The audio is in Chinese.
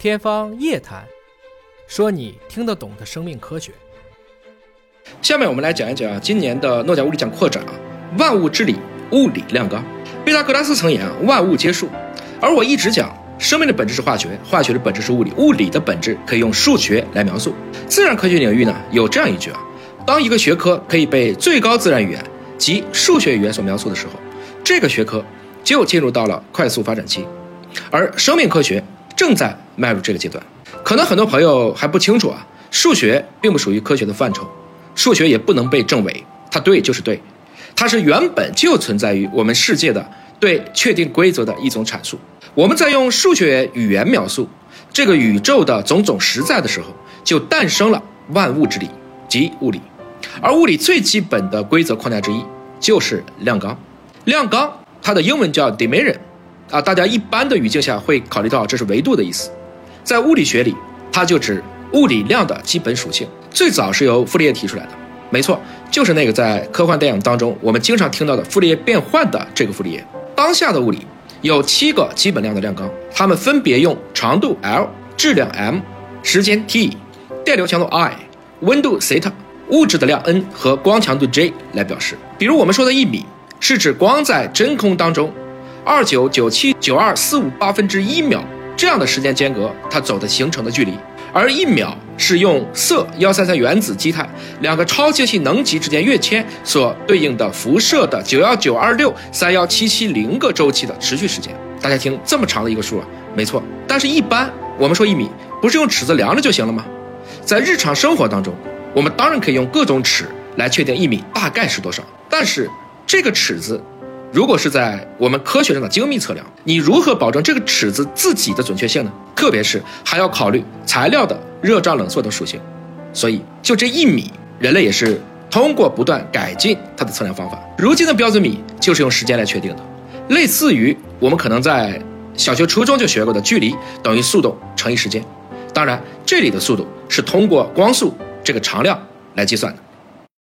天方夜谭，说你听得懂的生命科学。下面我们来讲一讲今年的诺奖物理奖扩展啊，万物之理，物理量纲。毕达哥拉斯曾言啊，万物皆数。而我一直讲，生命的本质是化学，化学的本质是物理，物理的本质可以用数学来描述。自然科学领域呢，有这样一句啊，当一个学科可以被最高自然语言及数学语言所描述的时候，这个学科就进入到了快速发展期。而生命科学。正在迈入这个阶段，可能很多朋友还不清楚啊。数学并不属于科学的范畴，数学也不能被证伪，它对就是对，它是原本就存在于我们世界的对确定规则的一种阐述。我们在用数学语言描述这个宇宙的种种实在的时候，就诞生了万物之理即物理。而物理最基本的规则框架之一就是量纲。量纲它的英文叫 dimension。啊，大家一般的语境下会考虑到这是维度的意思，在物理学里，它就指物理量的基本属性。最早是由傅里叶提出来的，没错，就是那个在科幻电影当中我们经常听到的傅里叶变换的这个傅里叶。当下的物理有七个基本量的量纲，它们分别用长度 l、质量 m、时间 t、电流强度 i、温度 θ、物质的量 n 和光强度 j 来表示。比如我们说的一米，是指光在真空当中。二九九七九二四五八分之一秒这样的时间间隔，它走的形成的距离，而一秒是用铯幺三三原子基态两个超清晰能级之间跃迁所对应的辐射的九幺九二六三幺七七零个周期的持续时间。大家听这么长的一个数啊，没错。但是，一般我们说一米，不是用尺子量着就行了吗？在日常生活当中，我们当然可以用各种尺来确定一米大概是多少，但是这个尺子。如果是在我们科学上的精密测量，你如何保证这个尺子自己的准确性呢？特别是还要考虑材料的热胀冷缩等属性。所以，就这一米，人类也是通过不断改进它的测量方法。如今的标准米就是用时间来确定的，类似于我们可能在小学、初中就学过的距离等于速度乘以时间。当然，这里的速度是通过光速这个常量来计算的。